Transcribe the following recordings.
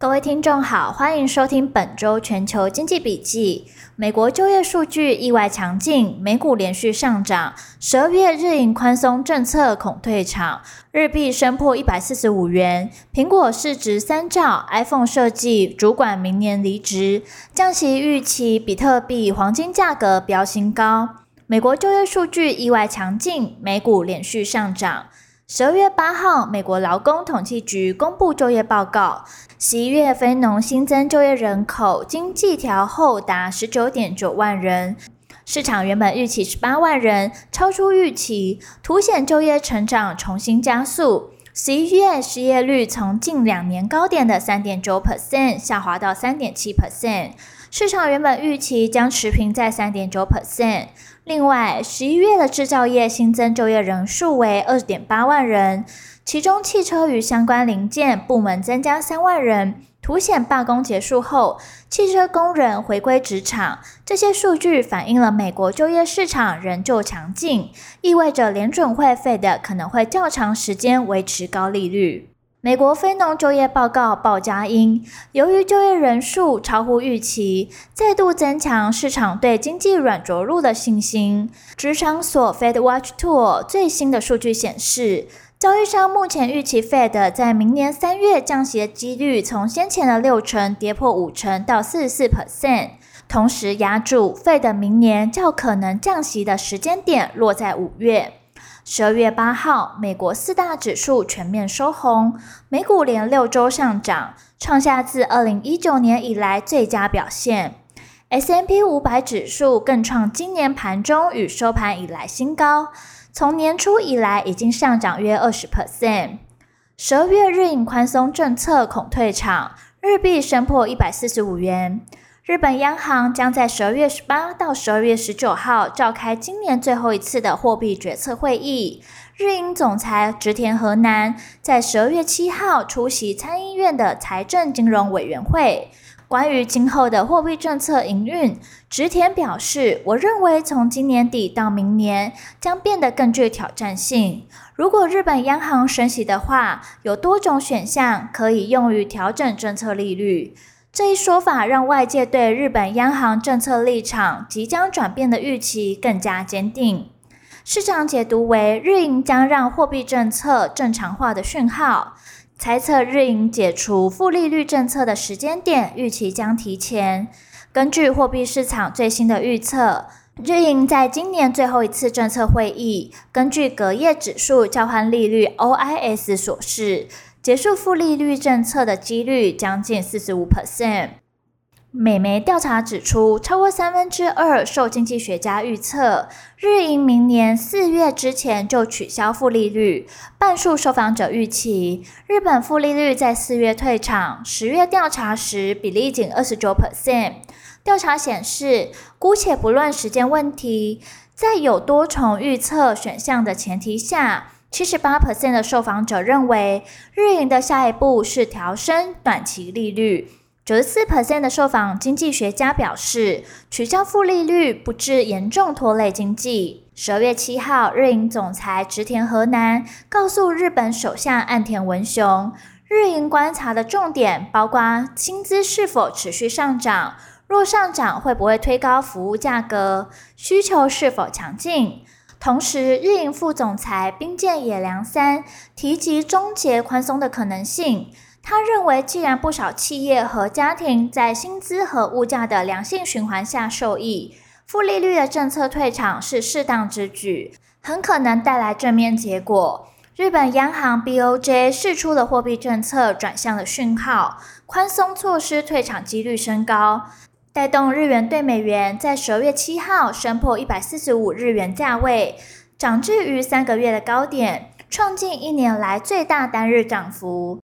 各位听众好，欢迎收听本周全球经济笔记。美国就业数据意外强劲，美股连续上涨。十二月日银宽松政策恐退场，日币升破一百四十五元。苹果市值三兆，iPhone 设计主管明年离职，降息预期，比特币、黄金价格飙新高。美国就业数据意外强劲，美股连续上涨。十二月八号，美国劳工统计局公布就业报告，十一月非农新增就业人口经济调后达十九点九万人，市场原本预期十八万人，超出预期，凸显就业成长重新加速。十一月失业率从近两年高点的三点九 percent 下滑到三点七 percent，市场原本预期将持平在三点九 percent。另外，十一月的制造业新增就业人数为二点八万人，其中汽车与相关零件部门增加三万人，凸显罢工结束后，汽车工人回归职场。这些数据反映了美国就业市场仍旧强劲，意味着联准会费的可能会较长时间维持高利率。美国非农就业报告报佳音，由于就业人数超乎预期，再度增强市场对经济软着陆的信心。职场所 FedWatch Tool 最新的数据显示，交易商目前预期 Fed 在明年三月降息的几率从先前的六成跌破五成到四十四 percent，同时押注 Fed 明年较可能降息的时间点落在五月。十二月八号，美国四大指数全面收红，美股连六周上涨，创下自二零一九年以来最佳表现。S M P 五百指数更创今年盘中与收盘以来新高，从年初以来已经上涨约二十 percent。十二月日银宽松政策恐退场，日币升破一百四十五元。日本央行将在十二月十八到十二月十九号召开今年最后一次的货币决策会议。日银总裁植田和男在十二月七号出席参议院的财政金融委员会，关于今后的货币政策营运，植田表示：“我认为从今年底到明年将变得更具挑战性。如果日本央行升息的话，有多种选项可以用于调整政策利率。”这一说法让外界对日本央行政策立场即将转变的预期更加坚定。市场解读为日银将让货币政策正常化的讯号，猜测日银解除负利率政策的时间点预期将提前。根据货币市场最新的预测，日银在今年最后一次政策会议，根据隔夜指数交换利率 OIS 所示。结束负利率政策的几率将近四十五 percent。美媒调查指出，超过三分之二受经济学家预测，日银明年四月之前就取消负利率。半数受访者预期，日本负利率在四月退场。十月调查时比例仅二十九 percent。调查显示，姑且不论时间问题，在有多重预测选项的前提下。七十八 percent 的受访者认为，日银的下一步是调升短期利率。九十四 percent 的受访经济学家表示，取消负利率不致严重拖累经济。十二月七号，日银总裁植田和男告诉日本首相岸田文雄，日银观察的重点包括薪资是否持续上涨，若上涨会不会推高服务价格，需求是否强劲。同时，日银副总裁冰见野良三提及终结宽松的可能性。他认为，既然不少企业和家庭在薪资和物价的良性循环下受益，负利率的政策退场是适当之举，很可能带来正面结果。日本央行 BOJ 释出了货币政策转向的讯号，宽松措施退场几率升高。带动日元兑美元在十二月七号升破一百四十五日元价位，涨至于三个月的高点，创近一年来最大单日涨幅。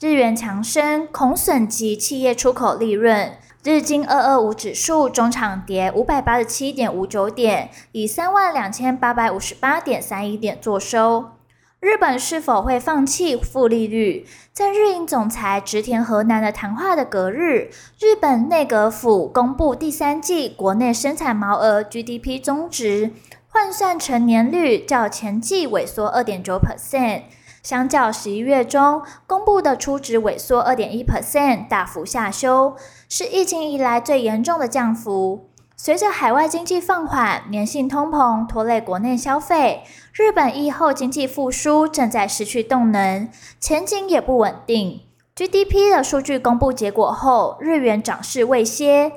日元强升恐损及企业出口利润，日经二二五指数中场跌五百八十七点五九点，以三万两千八百五十八点三一点作收。日本是否会放弃负利率？在日银总裁植田和男的谈话的隔日，日本内阁府公布第三季国内生产毛额 GDP 终值，换算成年率较前季萎缩二点九 percent，相较十一月中公布的初值萎缩二点一 percent 大幅下修，是疫情以来最严重的降幅。随着海外经济放缓，粘性通膨拖累国内消费，日本疫后经济复苏正在失去动能，前景也不稳定。GDP 的数据公布结果后，日元涨势未歇，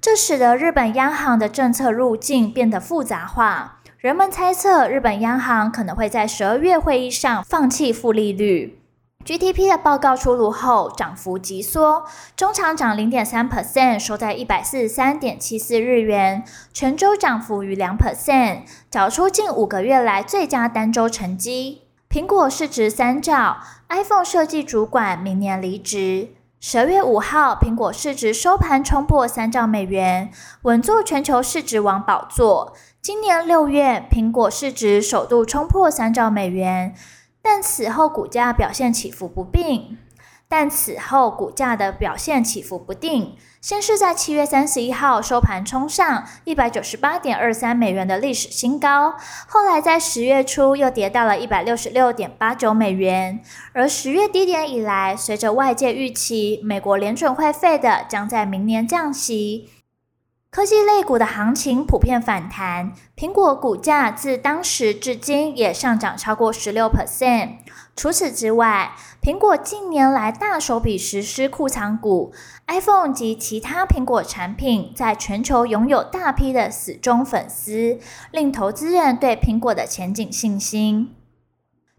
这使得日本央行的政策路径变得复杂化。人们猜测，日本央行可能会在十二月会议上放弃负利率。GDP 的报告出炉后，涨幅急缩，中场涨零点三 percent，收在一百四十三点七四日元，全周涨幅逾两 percent，缴出近五个月来最佳单周成绩。苹果市值三兆，iPhone 设计主管明年离职。十二月五号，苹果市值收盘冲破三兆美元，稳坐全球市值王宝座。今年六月，苹果市值首度冲破三兆美元。但此后股价表现起伏不定，但此后股价的表现起伏不定。先是在七月三十一号收盘冲上一百九十八点二三美元的历史新高，后来在十月初又跌到了一百六十六点八九美元。而十月低点以来，随着外界预期美国联准会费的将在明年降息。科技类股的行情普遍反弹，苹果股价自当时至今也上涨超过十六 percent。除此之外，苹果近年来大手笔实施库藏股，iPhone 及其他苹果产品在全球拥有大批的死忠粉丝，令投资人对苹果的前景信心。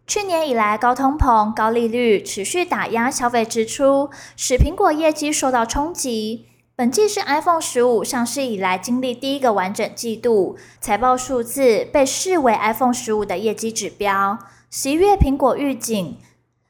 去年以来，高通膨、高利率持续打压消费支出，使苹果业绩受到冲击。本季是 iPhone 十五上市以来经历第一个完整季度，财报数字被视为 iPhone 十五的业绩指标。十一月苹果预警，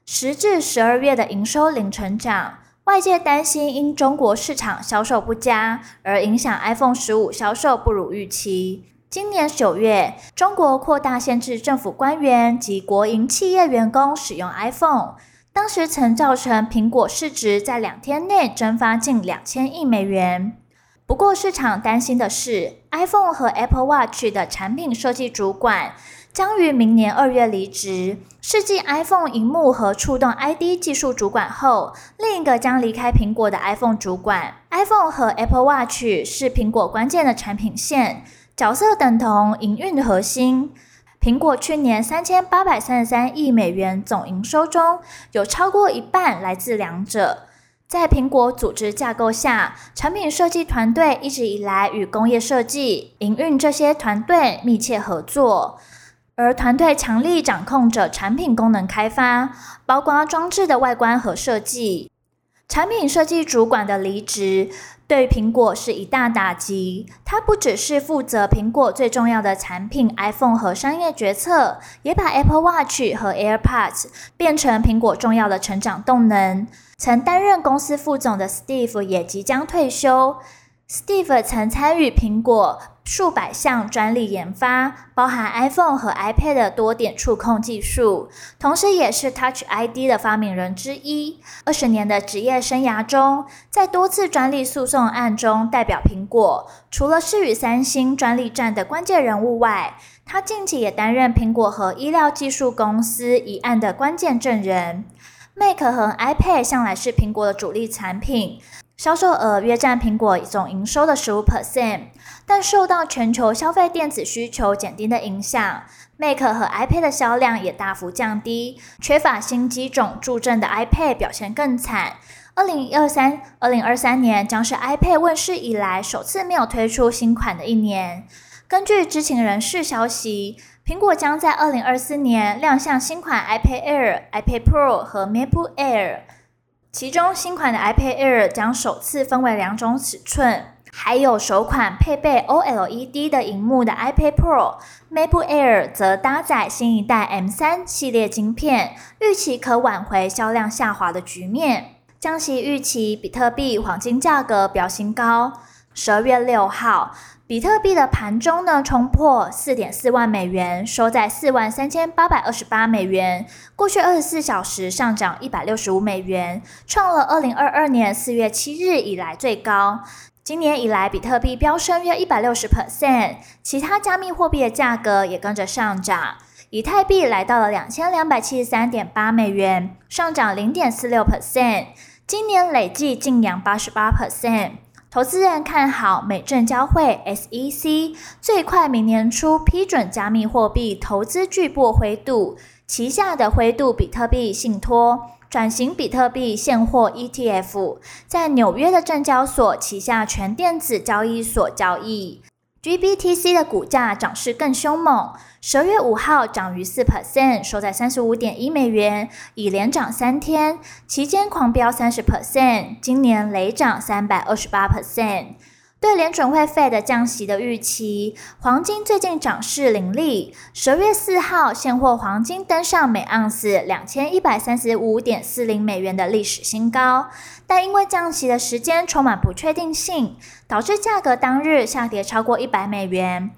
十至十二月的营收零成长，外界担心因中国市场销售不佳而影响 iPhone 十五销售不如预期。今年九月，中国扩大限制政府官员及国营企业员工使用 iPhone。当时曾造成苹果市值在两天内蒸发近两千亿美元。不过，市场担心的是，iPhone 和 Apple Watch 的产品设计主管将于明年二月离职。是继 iPhone 荧幕和触动 ID 技术主管后，另一个将离开苹果的 iPhone 主管。iPhone 和 Apple Watch 是苹果关键的产品线，角色等同营运的核心。苹果去年三千八百三十三亿美元总营收中，有超过一半来自两者。在苹果组织架构下，产品设计团队一直以来与工业设计、营运这些团队密切合作，而团队强力掌控着产品功能开发，包括装置的外观和设计。产品设计主管的离职，对苹果是一大打击。他不只是负责苹果最重要的产品 iPhone 和商业决策，也把 Apple Watch 和 AirPods 变成苹果重要的成长动能。曾担任公司副总的 Steve 也即将退休。Steve 曾参与苹果数百项专利研发，包含 iPhone 和 iPad 的多点触控技术，同时也是 Touch ID 的发明人之一。二十年的职业生涯中，在多次专利诉讼案中代表苹果，除了是与三星专利战的关键人物外，他近期也担任苹果和医疗技术公司一案的关键证人。Mac 和 iPad 向来是苹果的主力产品。销售额约占苹果总营收的十五 percent，但受到全球消费电子需求减低的影响，Mac 和 iPad 的销量也大幅降低。缺乏新机种助阵的 iPad 表现更惨。二零二三、二零二三年将是 iPad 问世以来首次没有推出新款的一年。根据知情人士消息，苹果将在二零二四年亮相新款 iPad Air、iPad Pro 和 MacBook Air。其中新款的 iPad Air 将首次分为两种尺寸，还有首款配备 OLED 的荧幕的 iPad Pro，MacBook Air 则搭载新一代 M3 系列晶片，预期可挽回销量下滑的局面。降息预期，比特币、黄金价格表新高。十二月六号，比特币的盘中呢冲破四点四万美元，收在四万三千八百二十八美元。过去二十四小时上涨一百六十五美元，创了二零二二年四月七日以来最高。今年以来，比特币飙升约一百六十 percent，其他加密货币的价格也跟着上涨。以太币来到了两千两百七十三点八美元，上涨零点四六 percent，今年累计净扬八十八 percent。投资人看好美证交会 SEC 最快明年初批准加密货币投资巨擘灰度旗下的灰度比特币信托转型比特币现货 ETF，在纽约的证交所旗下全电子交易所交易。GBTC 的股价涨势更凶猛，十二月五号涨逾四 percent，收在三十五点一美元，已连涨三天，期间狂飙三十 percent，今年累涨三百二十八 percent。对联准会 Fed 降息的预期，黄金最近涨势凌厉。十月四号，现货黄金登上每盎司两千一百三十五点四零美元的历史新高，但因为降息的时间充满不确定性，导致价格当日下跌超过一百美元。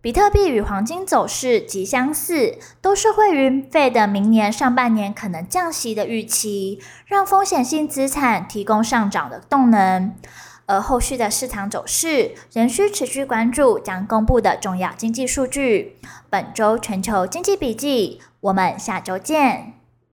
比特币与黄金走势极相似，都是会于 Fed 明年上半年可能降息的预期，让风险性资产提供上涨的动能。而后续的市场走势仍需持续关注将公布的重要经济数据。本周全球经济笔记，我们下周见。